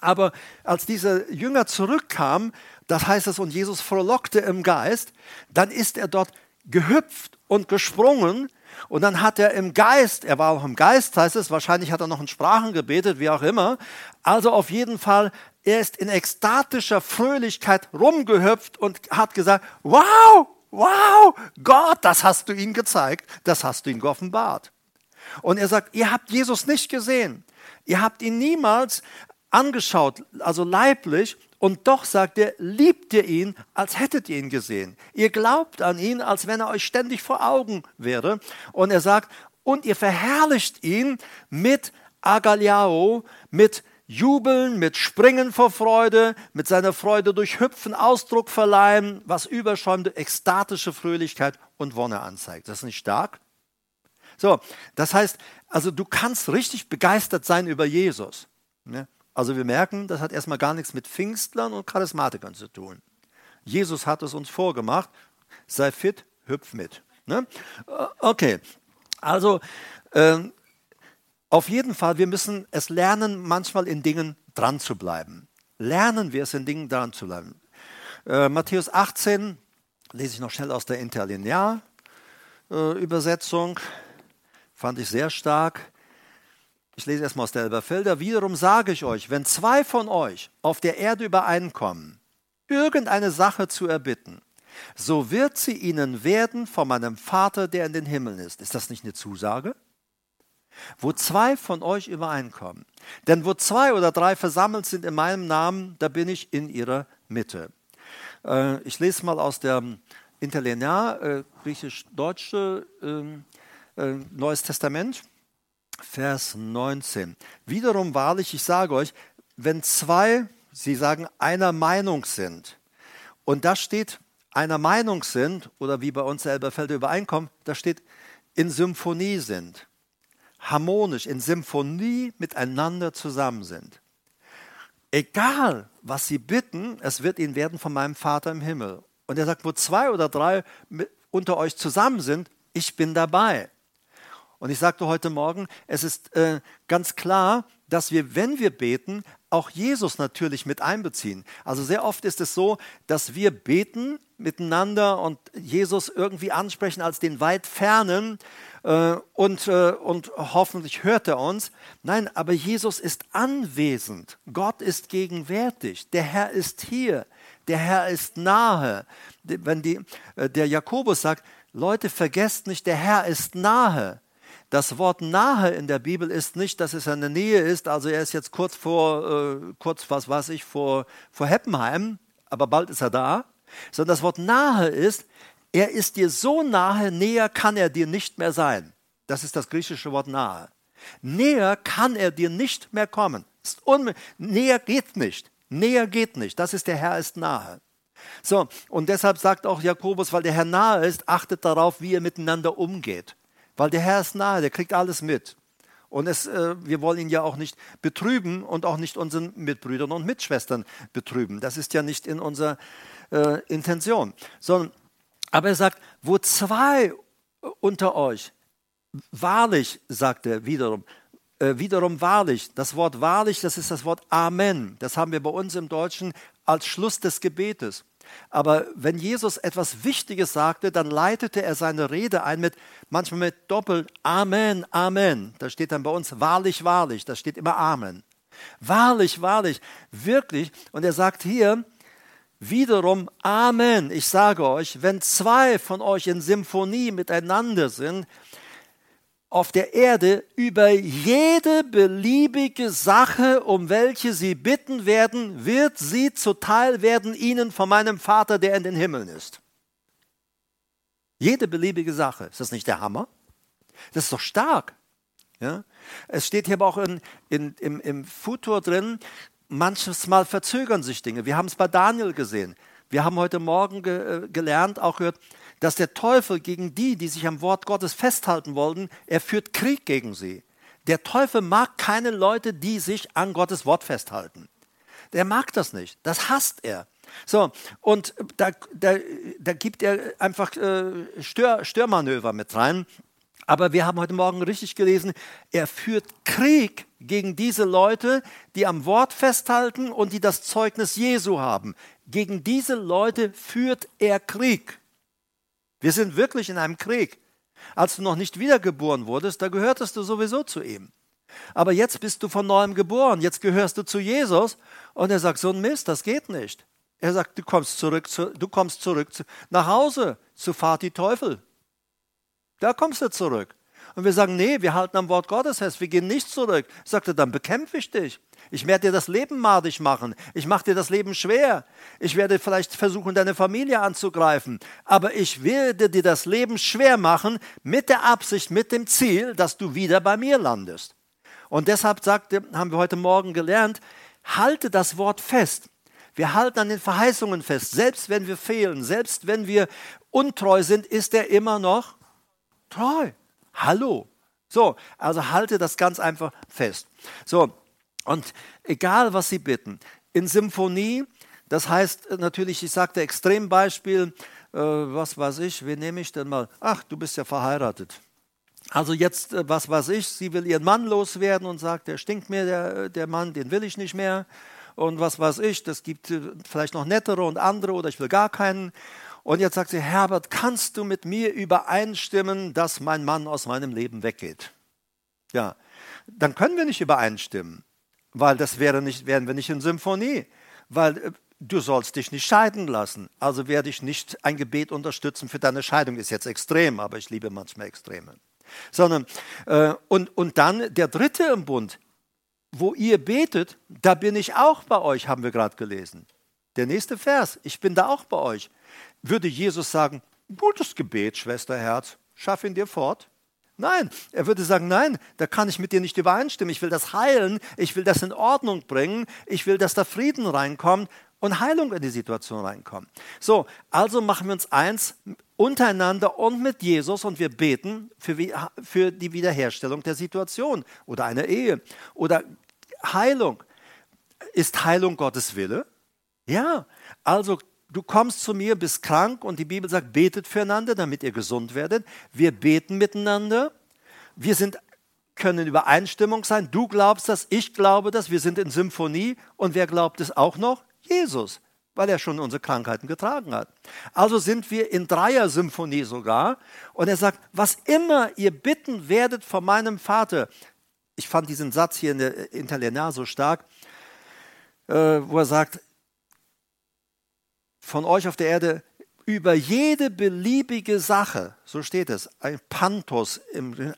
aber als diese Jünger zurückkamen, das heißt es, und Jesus frohlockte im Geist, dann ist er dort gehüpft und gesprungen und dann hat er im Geist, er war auch im Geist, heißt es, wahrscheinlich hat er noch in Sprachen gebetet, wie auch immer. Also auf jeden Fall, er ist in ekstatischer Fröhlichkeit rumgehüpft und hat gesagt, wow, wow, Gott, das hast du ihnen gezeigt, das hast du ihnen geoffenbart. Und er sagt, ihr habt Jesus nicht gesehen, ihr habt ihn niemals angeschaut, also leiblich, und doch sagt er, liebt ihr ihn, als hättet ihr ihn gesehen. Ihr glaubt an ihn, als wenn er euch ständig vor Augen wäre. Und er sagt, und ihr verherrlicht ihn mit Agaliao, mit Jubeln, mit Springen vor Freude, mit seiner Freude durch Hüpfen Ausdruck verleihen, was überschäumende ekstatische Fröhlichkeit und Wonne anzeigt. Das ist nicht stark? So, das heißt, also du kannst richtig begeistert sein über Jesus. Ne? Also wir merken, das hat erstmal gar nichts mit Pfingstlern und Charismatikern zu tun. Jesus hat es uns vorgemacht. Sei fit, hüpf mit. Ne? Äh, okay, also äh, auf jeden Fall, wir müssen es lernen, manchmal in Dingen dran zu bleiben. Lernen wir es in Dingen dran zu bleiben. Äh, Matthäus 18, lese ich noch schnell aus der Interlinear-Übersetzung, äh, fand ich sehr stark. Ich lese erstmal aus der Elberfelder. Wiederum sage ich euch, wenn zwei von euch auf der Erde übereinkommen, irgendeine Sache zu erbitten, so wird sie ihnen werden von meinem Vater, der in den Himmeln ist. Ist das nicht eine Zusage? Wo zwei von euch übereinkommen. Denn wo zwei oder drei versammelt sind in meinem Namen, da bin ich in ihrer Mitte. Äh, ich lese mal aus der Interlinear, äh, griechisch-deutsche ähm, äh, Neues Testament, Vers 19. Wiederum wahrlich, ich sage euch, wenn zwei, sie sagen, einer Meinung sind, und da steht einer Meinung sind, oder wie bei uns selber Felder übereinkommen, da steht in Symphonie sind, harmonisch, in Symphonie miteinander zusammen sind. Egal, was sie bitten, es wird ihnen werden von meinem Vater im Himmel. Und er sagt, wo zwei oder drei unter euch zusammen sind, ich bin dabei. Und ich sagte heute Morgen, es ist äh, ganz klar, dass wir, wenn wir beten, auch Jesus natürlich mit einbeziehen. Also sehr oft ist es so, dass wir beten miteinander und Jesus irgendwie ansprechen als den weit fernen äh, und, äh, und hoffentlich hört er uns. Nein, aber Jesus ist anwesend. Gott ist gegenwärtig. Der Herr ist hier. Der Herr ist nahe. Wenn die, äh, der Jakobus sagt, Leute, vergesst nicht, der Herr ist nahe. Das Wort nahe in der Bibel ist nicht, dass es eine Nähe ist, also er ist jetzt kurz vor, äh, kurz was weiß ich, vor, vor Heppenheim, aber bald ist er da, sondern das Wort nahe ist, er ist dir so nahe, näher kann er dir nicht mehr sein. Das ist das griechische Wort nahe. Näher kann er dir nicht mehr kommen. näher geht nicht. Näher geht nicht. Das ist der Herr ist nahe. So, und deshalb sagt auch Jakobus, weil der Herr nahe ist, achtet darauf, wie ihr miteinander umgeht. Weil der Herr ist nahe, der kriegt alles mit. Und es, äh, wir wollen ihn ja auch nicht betrüben und auch nicht unseren Mitbrüdern und Mitschwestern betrüben. Das ist ja nicht in unserer äh, Intention. Sondern, aber er sagt, wo zwei unter euch, wahrlich, sagt er wiederum, äh, wiederum wahrlich, das Wort wahrlich, das ist das Wort Amen. Das haben wir bei uns im Deutschen als Schluss des Gebetes. Aber wenn Jesus etwas Wichtiges sagte, dann leitete er seine Rede ein mit manchmal mit Doppel Amen, Amen. Da steht dann bei uns wahrlich, wahrlich. Da steht immer Amen. Wahrlich, wahrlich, wirklich. Und er sagt hier wiederum Amen. Ich sage euch, wenn zwei von euch in Symphonie miteinander sind, auf der Erde über jede beliebige Sache, um welche sie bitten werden, wird sie zuteil werden ihnen von meinem Vater, der in den Himmeln ist. Jede beliebige Sache. Ist das nicht der Hammer? Das ist doch stark. Ja? Es steht hier aber auch in, in, im, im Futur drin, manches Mal verzögern sich Dinge. Wir haben es bei Daniel gesehen. Wir haben heute Morgen ge, äh, gelernt, auch gehört, dass der Teufel gegen die, die sich am Wort Gottes festhalten wollten, er führt Krieg gegen sie. Der Teufel mag keine Leute, die sich an Gottes Wort festhalten. Der mag das nicht. Das hasst er. So, und da, da, da gibt er einfach äh, Stör, Störmanöver mit rein. Aber wir haben heute Morgen richtig gelesen, er führt Krieg gegen diese Leute, die am Wort festhalten und die das Zeugnis Jesu haben. Gegen diese Leute führt er Krieg. Wir sind wirklich in einem Krieg. Als du noch nicht wiedergeboren wurdest, da gehörtest du sowieso zu ihm. Aber jetzt bist du von neuem geboren, jetzt gehörst du zu Jesus und er sagt, so ein Mist, das geht nicht. Er sagt, du kommst zurück, zu, du kommst zurück zu, nach Hause zu Vati Teufel. Da kommst du zurück. Und wir sagen, nee, wir halten am Wort Gottes fest, wir gehen nicht zurück. Sagt er, dann bekämpfe ich dich. Ich werde dir das Leben madig machen. Ich mache dir das Leben schwer. Ich werde vielleicht versuchen, deine Familie anzugreifen. Aber ich werde dir das Leben schwer machen mit der Absicht, mit dem Ziel, dass du wieder bei mir landest. Und deshalb sagte, haben wir heute Morgen gelernt, halte das Wort fest. Wir halten an den Verheißungen fest. Selbst wenn wir fehlen, selbst wenn wir untreu sind, ist er immer noch treu. Hallo. So, also halte das ganz einfach fest. So, und egal was Sie bitten, in Symphonie, das heißt natürlich, ich sagte Extrembeispiel, äh, was weiß ich, wen nehme ich denn mal? Ach, du bist ja verheiratet. Also jetzt, äh, was weiß ich, sie will ihren Mann loswerden und sagt, der stinkt mir, der, der Mann, den will ich nicht mehr. Und was weiß ich, das gibt äh, vielleicht noch nettere und andere oder ich will gar keinen. Und jetzt sagt sie, Herbert, kannst du mit mir übereinstimmen, dass mein Mann aus meinem Leben weggeht? Ja, dann können wir nicht übereinstimmen, weil das wäre nicht, wären wir nicht in Symphonie. Weil äh, du sollst dich nicht scheiden lassen. Also werde ich nicht ein Gebet unterstützen für deine Scheidung. Ist jetzt extrem, aber ich liebe manchmal Extreme. Sondern, äh, und, und dann der dritte im Bund, wo ihr betet, da bin ich auch bei euch, haben wir gerade gelesen. Der nächste Vers, ich bin da auch bei euch. Würde Jesus sagen, gutes Gebet, Schwesterherz, schaff ihn dir fort. Nein, er würde sagen, nein, da kann ich mit dir nicht übereinstimmen. Ich will das heilen, ich will das in Ordnung bringen, ich will, dass da Frieden reinkommt und Heilung in die Situation reinkommt. So, also machen wir uns eins untereinander und mit Jesus und wir beten für, für die Wiederherstellung der Situation oder einer Ehe oder Heilung. Ist Heilung Gottes Wille? Ja, also du kommst zu mir, bist krank und die Bibel sagt, betet füreinander, damit ihr gesund werdet. Wir beten miteinander. Wir sind, können in Übereinstimmung sein. Du glaubst das, ich glaube das. Wir sind in Symphonie. Und wer glaubt es auch noch? Jesus, weil er schon unsere Krankheiten getragen hat. Also sind wir in Dreier-Symphonie sogar. Und er sagt, was immer ihr bitten werdet von meinem Vater. Ich fand diesen Satz hier in der Interlinear so stark, äh, wo er sagt, von euch auf der Erde über jede beliebige Sache, so steht es, ein Pantos,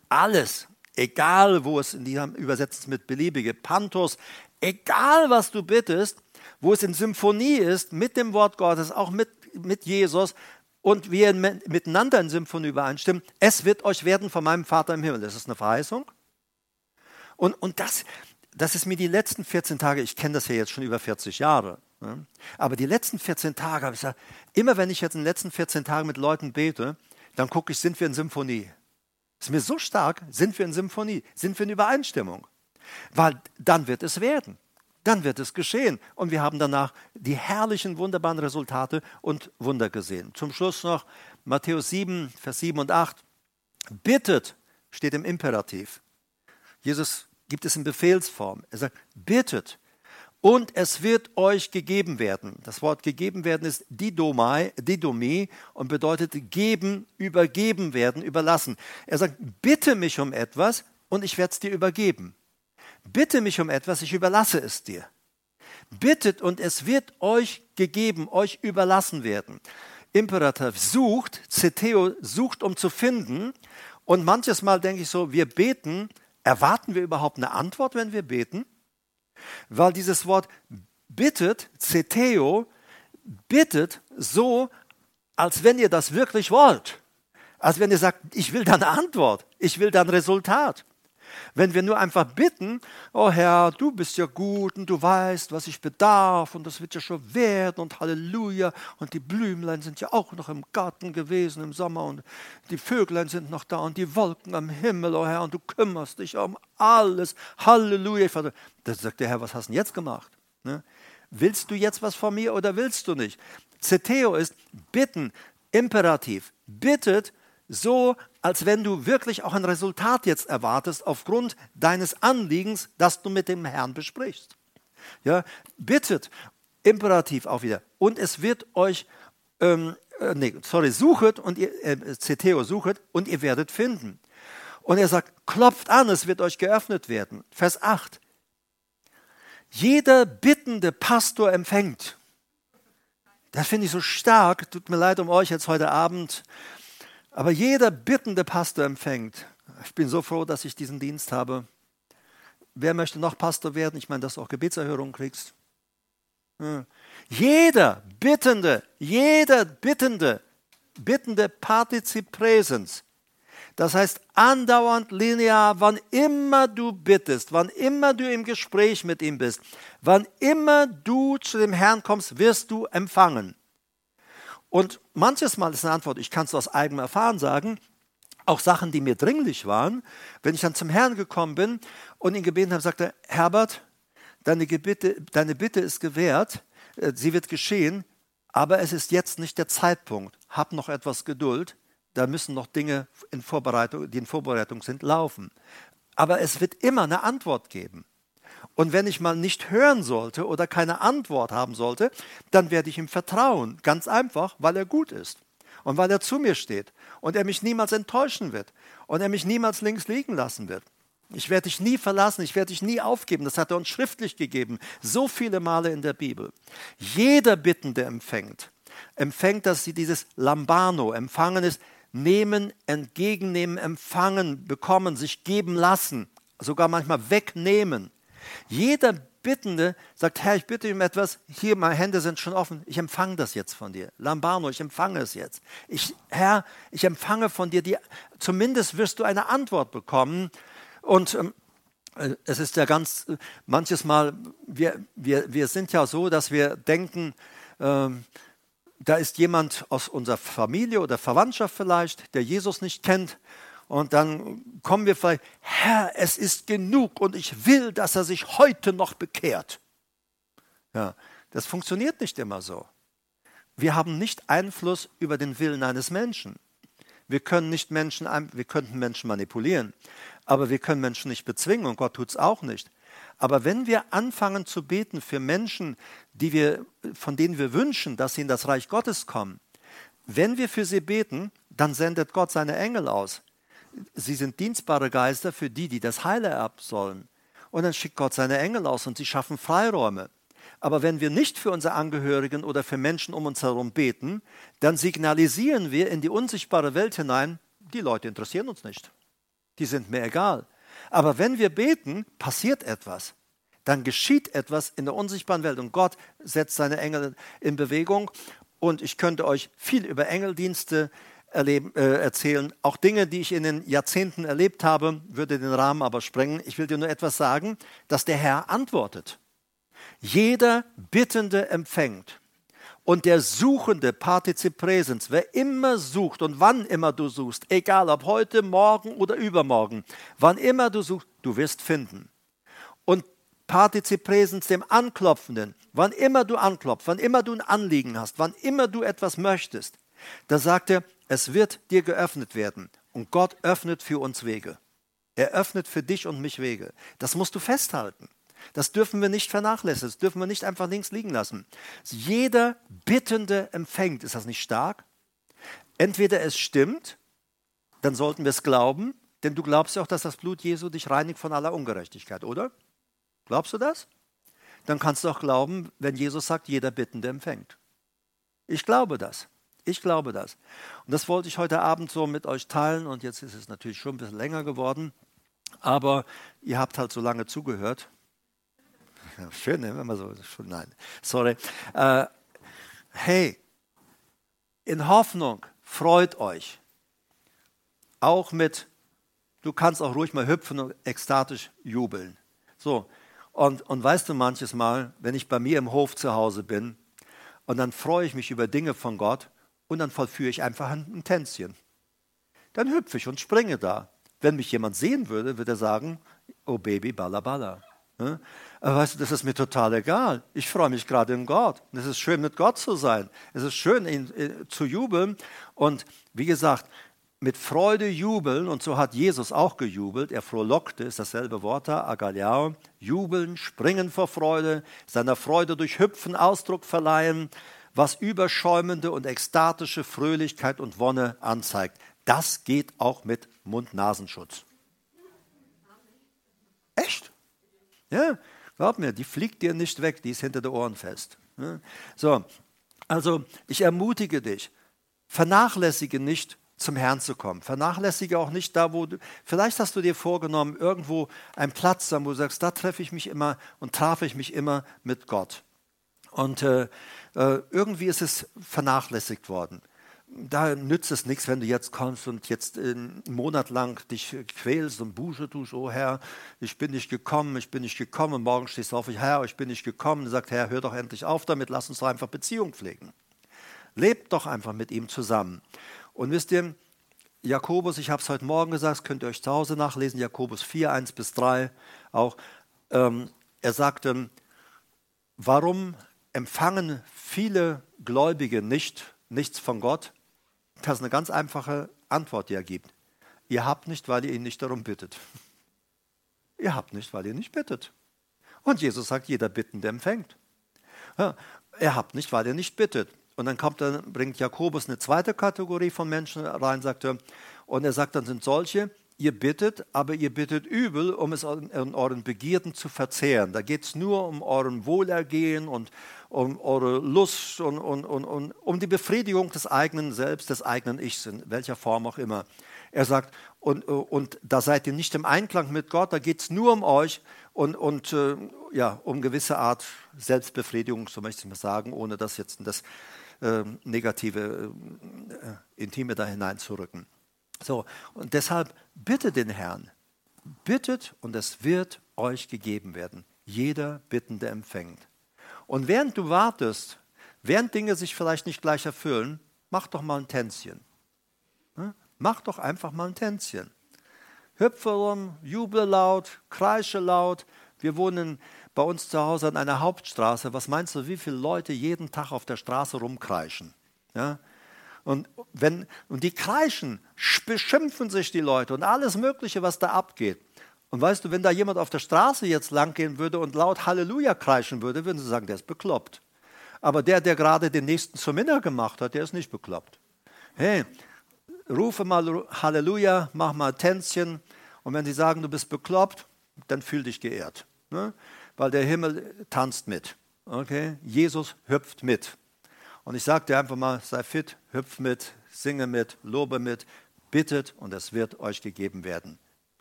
alles, egal wo es in die übersetzt mit beliebige, Pantos, egal was du bittest, wo es in Symphonie ist mit dem Wort Gottes, auch mit, mit Jesus und wir miteinander in Symphonie übereinstimmen, es wird euch werden von meinem Vater im Himmel. Das ist eine Verheißung. Und, und das, das ist mir die letzten 14 Tage, ich kenne das ja jetzt schon über 40 Jahre? Aber die letzten 14 Tage habe ich gesagt, immer wenn ich jetzt in den letzten 14 Tagen mit Leuten bete, dann gucke ich, sind wir in Symphonie. Ist mir so stark, sind wir in Symphonie, sind wir in Übereinstimmung. Weil dann wird es werden dann wird es geschehen. Und wir haben danach die herrlichen, wunderbaren Resultate und Wunder gesehen. Zum Schluss noch Matthäus 7, Vers 7 und 8. Bittet steht im Imperativ. Jesus gibt es in Befehlsform. Er sagt, bittet und es wird euch gegeben werden. Das Wort gegeben werden ist didomai, didomie und bedeutet geben, übergeben werden, überlassen. Er sagt, bitte mich um etwas und ich werde es dir übergeben. Bitte mich um etwas, ich überlasse es dir. Bittet und es wird euch gegeben, euch überlassen werden. Imperativ sucht, Zeteo sucht, um zu finden. Und manches Mal denke ich so, wir beten, erwarten wir überhaupt eine Antwort, wenn wir beten? Weil dieses Wort bittet, Zeteo, bittet so, als wenn ihr das wirklich wollt. Als wenn ihr sagt, ich will da eine Antwort, ich will da ein Resultat. Wenn wir nur einfach bitten, oh Herr, du bist ja gut und du weißt, was ich bedarf und das wird ja schon werden und Halleluja und die Blümlein sind ja auch noch im Garten gewesen im Sommer und die Vöglein sind noch da und die Wolken am Himmel, oh Herr, und du kümmerst dich um alles. Halleluja. Da sagt der Herr, was hast du denn jetzt gemacht? Ne? Willst du jetzt was von mir oder willst du nicht? Zeteo ist bitten, Imperativ. Bittet so, als wenn du wirklich auch ein Resultat jetzt erwartest aufgrund deines Anliegens, das du mit dem Herrn besprichst. Ja, bittet, imperativ auch wieder. Und es wird euch, ähm, äh, nee, sorry, suchet und ihr, äh, CTO suchet und ihr werdet finden. Und er sagt, klopft an, es wird euch geöffnet werden. Vers 8. Jeder bittende Pastor empfängt. Das finde ich so stark. Tut mir leid um euch jetzt heute Abend. Aber jeder bittende Pastor empfängt. Ich bin so froh, dass ich diesen Dienst habe. Wer möchte noch Pastor werden? Ich meine, dass du auch Gebetserhörung kriegst. Jeder Bittende, jeder Bittende, Bittende Partizip Präsens. Das heißt, andauernd linear, wann immer du bittest, wann immer du im Gespräch mit ihm bist, wann immer du zu dem Herrn kommst, wirst du empfangen. Und manches Mal ist eine Antwort, ich kann es aus eigenem Erfahren sagen, auch Sachen, die mir dringlich waren. Wenn ich dann zum Herrn gekommen bin und ihn gebeten habe, sagte Herbert, deine, Gebitte, deine Bitte ist gewährt, äh, sie wird geschehen, aber es ist jetzt nicht der Zeitpunkt. Hab noch etwas Geduld, da müssen noch Dinge, in Vorbereitung, die in Vorbereitung sind, laufen. Aber es wird immer eine Antwort geben. Und wenn ich mal nicht hören sollte oder keine Antwort haben sollte, dann werde ich ihm vertrauen. Ganz einfach, weil er gut ist und weil er zu mir steht und er mich niemals enttäuschen wird und er mich niemals links liegen lassen wird. Ich werde dich nie verlassen, ich werde dich nie aufgeben. Das hat er uns schriftlich gegeben, so viele Male in der Bibel. Jeder Bittende empfängt, empfängt, dass sie dieses Lambano, empfangen ist, nehmen, entgegennehmen, empfangen, bekommen, sich geben lassen, sogar manchmal wegnehmen. Jeder Bittende sagt, Herr, ich bitte ihm etwas, hier, meine Hände sind schon offen, ich empfange das jetzt von dir. Lambano, ich empfange es jetzt. Ich, Herr, ich empfange von dir, die, zumindest wirst du eine Antwort bekommen. Und ähm, äh, es ist ja ganz, manches Mal, wir, wir, wir sind ja so, dass wir denken, ähm, da ist jemand aus unserer Familie oder Verwandtschaft vielleicht, der Jesus nicht kennt. Und dann kommen wir vielleicht, Herr, es ist genug und ich will, dass er sich heute noch bekehrt. Ja, das funktioniert nicht immer so. Wir haben nicht Einfluss über den Willen eines Menschen. Wir können nicht Menschen, wir könnten Menschen manipulieren, aber wir können Menschen nicht bezwingen und Gott tut es auch nicht. Aber wenn wir anfangen zu beten für Menschen, die wir, von denen wir wünschen, dass sie in das Reich Gottes kommen, wenn wir für sie beten, dann sendet Gott seine Engel aus. Sie sind dienstbare Geister für die, die das Heile erben sollen. Und dann schickt Gott seine Engel aus und sie schaffen Freiräume. Aber wenn wir nicht für unsere Angehörigen oder für Menschen um uns herum beten, dann signalisieren wir in die unsichtbare Welt hinein, die Leute interessieren uns nicht. Die sind mir egal. Aber wenn wir beten, passiert etwas. Dann geschieht etwas in der unsichtbaren Welt und Gott setzt seine Engel in Bewegung. Und ich könnte euch viel über Engeldienste erleben, äh, erzählen. Auch Dinge, die ich in den Jahrzehnten erlebt habe, würde den Rahmen aber sprengen. Ich will dir nur etwas sagen, dass der Herr antwortet. Jeder Bittende empfängt. Und der Suchende, Partizip Präsens, wer immer sucht und wann immer du suchst, egal ob heute, morgen oder übermorgen, wann immer du suchst, du wirst finden. Und Partizip Präsens, dem Anklopfenden, wann immer du anklopfst, wann immer du ein Anliegen hast, wann immer du etwas möchtest, da sagt er, es wird dir geöffnet werden. Und Gott öffnet für uns Wege. Er öffnet für dich und mich Wege. Das musst du festhalten. Das dürfen wir nicht vernachlässigen, das dürfen wir nicht einfach links liegen lassen. Jeder Bittende empfängt. Ist das nicht stark? Entweder es stimmt, dann sollten wir es glauben, denn du glaubst ja auch, dass das Blut Jesu dich reinigt von aller Ungerechtigkeit, oder? Glaubst du das? Dann kannst du auch glauben, wenn Jesus sagt, jeder Bittende empfängt. Ich glaube das. Ich glaube das. Und das wollte ich heute Abend so mit euch teilen und jetzt ist es natürlich schon ein bisschen länger geworden, aber ihr habt halt so lange zugehört ja, schön, ne, wenn man so, nein, sorry. Äh, hey, in Hoffnung, freut euch. Auch mit, du kannst auch ruhig mal hüpfen und ekstatisch jubeln. So, und, und weißt du manches Mal, wenn ich bei mir im Hof zu Hause bin und dann freue ich mich über Dinge von Gott und dann vollführe ich einfach ein Tänzchen. Dann hüpfe ich und springe da. Wenn mich jemand sehen würde, würde er sagen, oh Baby, balla balla. Aber weißt du, das ist mir total egal. Ich freue mich gerade in Gott. Es ist schön, mit Gott zu sein. Es ist schön, ihn, ihn, zu jubeln. Und wie gesagt, mit Freude jubeln, und so hat Jesus auch gejubelt. Er frohlockte, ist dasselbe Wort da, agaliao. Jubeln, springen vor Freude, seiner Freude durch Hüpfen Ausdruck verleihen, was überschäumende und ekstatische Fröhlichkeit und Wonne anzeigt. Das geht auch mit Mund-Nasenschutz. Echt? Ja, glaub mir, die fliegt dir nicht weg, die ist hinter den Ohren fest. So, also ich ermutige dich, vernachlässige nicht, zum Herrn zu kommen. Vernachlässige auch nicht da, wo du, vielleicht hast du dir vorgenommen, irgendwo einen Platz wo du sagst, da treffe ich mich immer und traf ich mich immer mit Gott. Und äh, äh irgendwie ist es vernachlässigt worden da nützt es nichts, wenn du jetzt kommst und jetzt einen Monat lang dich quälst und Buße tust, oh Herr, ich bin nicht gekommen, ich bin nicht gekommen. Und morgen stehst du auf, Herr, ich bin nicht gekommen. Und sagt, Herr, hör doch endlich auf damit, lass uns doch einfach Beziehung pflegen. Lebt doch einfach mit ihm zusammen. Und wisst ihr, Jakobus, ich habe es heute Morgen gesagt, könnt ihr euch zu Hause nachlesen, Jakobus 4, 1 bis 3 auch. Ähm, er sagte, warum empfangen viele Gläubige nicht nichts von Gott? Das ist eine ganz einfache Antwort, die er gibt. Ihr habt nicht, weil ihr ihn nicht darum bittet. Ihr habt nicht, weil ihr nicht bittet. Und Jesus sagt, jeder Bittende empfängt. Ja, er habt nicht, weil ihr nicht bittet. Und dann kommt dann, bringt Jakobus eine zweite Kategorie von Menschen rein, sagt er, und er sagt, dann sind solche, ihr bittet, aber ihr bittet übel, um es in euren Begierden zu verzehren. Da geht es nur um euren Wohlergehen und um eure Lust und, und, und, und um die Befriedigung des eigenen Selbst, des eigenen Ichs, in welcher Form auch immer. Er sagt, und, und da seid ihr nicht im Einklang mit Gott, da geht es nur um euch und, und äh, ja, um gewisse Art Selbstbefriedigung, so möchte ich mal sagen, ohne das jetzt in das äh, negative, äh, Intime da hineinzurücken. So, und deshalb bitte den Herrn, bittet und es wird euch gegeben werden. Jeder Bittende empfängt. Und während du wartest, während Dinge sich vielleicht nicht gleich erfüllen, mach doch mal ein Tänzchen. Mach doch einfach mal ein Tänzchen. Hüpfe rum, juble laut, kreische laut. Wir wohnen bei uns zu Hause an einer Hauptstraße. Was meinst du, wie viele Leute jeden Tag auf der Straße rumkreischen? Ja? Und, wenn, und die kreischen, beschimpfen sich die Leute und alles Mögliche, was da abgeht. Und weißt du, wenn da jemand auf der Straße jetzt langgehen würde und laut Halleluja kreischen würde, würden sie sagen, der ist bekloppt. Aber der, der gerade den nächsten zum Minna gemacht hat, der ist nicht bekloppt. Hey, rufe mal Halleluja, mach mal Tänzchen. Und wenn sie sagen, du bist bekloppt, dann fühl dich geehrt. Ne? Weil der Himmel tanzt mit. Okay? Jesus hüpft mit. Und ich sage dir einfach mal, sei fit, hüpf mit, singe mit, lobe mit, bittet und es wird euch gegeben werden.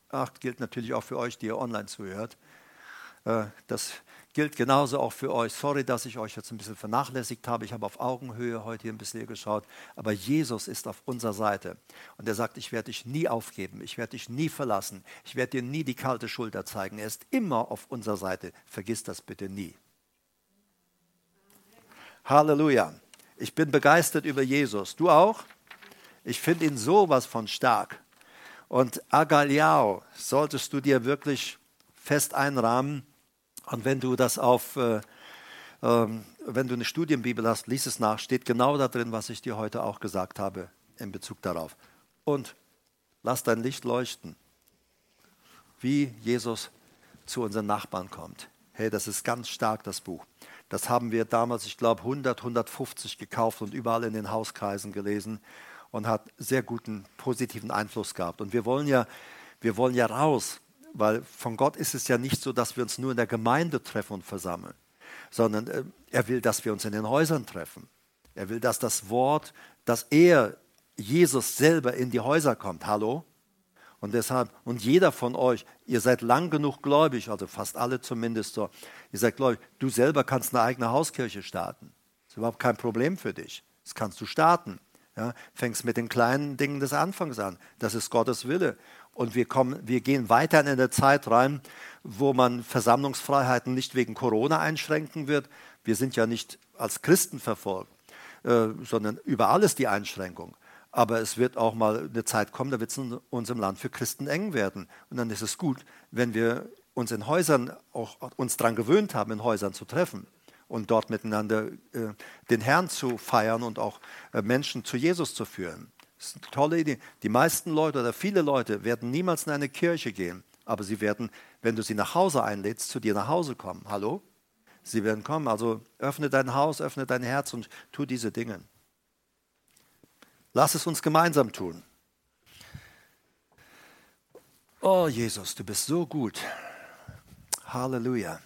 Ach, gilt natürlich auch für euch, die ihr online zuhört. Äh, das gilt genauso auch für euch. Sorry, dass ich euch jetzt ein bisschen vernachlässigt habe. Ich habe auf Augenhöhe heute hier ein bisschen geschaut. Aber Jesus ist auf unserer Seite. Und er sagt, ich werde dich nie aufgeben. Ich werde dich nie verlassen. Ich werde dir nie die kalte Schulter zeigen. Er ist immer auf unserer Seite. Vergiss das bitte nie. Halleluja. Ich bin begeistert über Jesus. Du auch? Ich finde ihn sowas von stark. Und Agaliao solltest du dir wirklich fest einrahmen und wenn du das auf, äh, äh, wenn du eine Studienbibel hast, lies es nach, steht genau da drin, was ich dir heute auch gesagt habe in Bezug darauf. Und lass dein Licht leuchten, wie Jesus zu unseren Nachbarn kommt. Hey, das ist ganz stark, das Buch. Das haben wir damals, ich glaube, 100, 150 gekauft und überall in den Hauskreisen gelesen und hat sehr guten, positiven Einfluss gehabt. Und wir wollen ja, wir wollen ja raus weil von Gott ist es ja nicht so, dass wir uns nur in der Gemeinde treffen und versammeln, sondern äh, er will, dass wir uns in den Häusern treffen. Er will, dass das Wort, dass er, Jesus selber in die Häuser kommt. Hallo? Und deshalb, und jeder von euch, ihr seid lang genug gläubig, also fast alle zumindest so, ihr seid gläubig, du selber kannst eine eigene Hauskirche starten. Das ist überhaupt kein Problem für dich. Das kannst du starten. Ja, fängst mit den kleinen Dingen des Anfangs an. Das ist Gottes Wille. Und wir, kommen, wir gehen weiter in eine Zeit rein, wo man Versammlungsfreiheiten nicht wegen Corona einschränken wird. Wir sind ja nicht als Christen verfolgt, äh, sondern über alles die Einschränkung. Aber es wird auch mal eine Zeit kommen, da wird es in unserem Land für Christen eng werden. Und dann ist es gut, wenn wir uns in Häusern auch uns daran gewöhnt haben, in Häusern zu treffen und dort miteinander äh, den Herrn zu feiern und auch äh, Menschen zu Jesus zu führen. Das ist eine tolle Idee. Die meisten Leute oder viele Leute werden niemals in eine Kirche gehen, aber sie werden, wenn du sie nach Hause einlädst, zu dir nach Hause kommen. Hallo? Sie werden kommen. Also öffne dein Haus, öffne dein Herz und tu diese Dinge. Lass es uns gemeinsam tun. Oh Jesus, du bist so gut. Halleluja.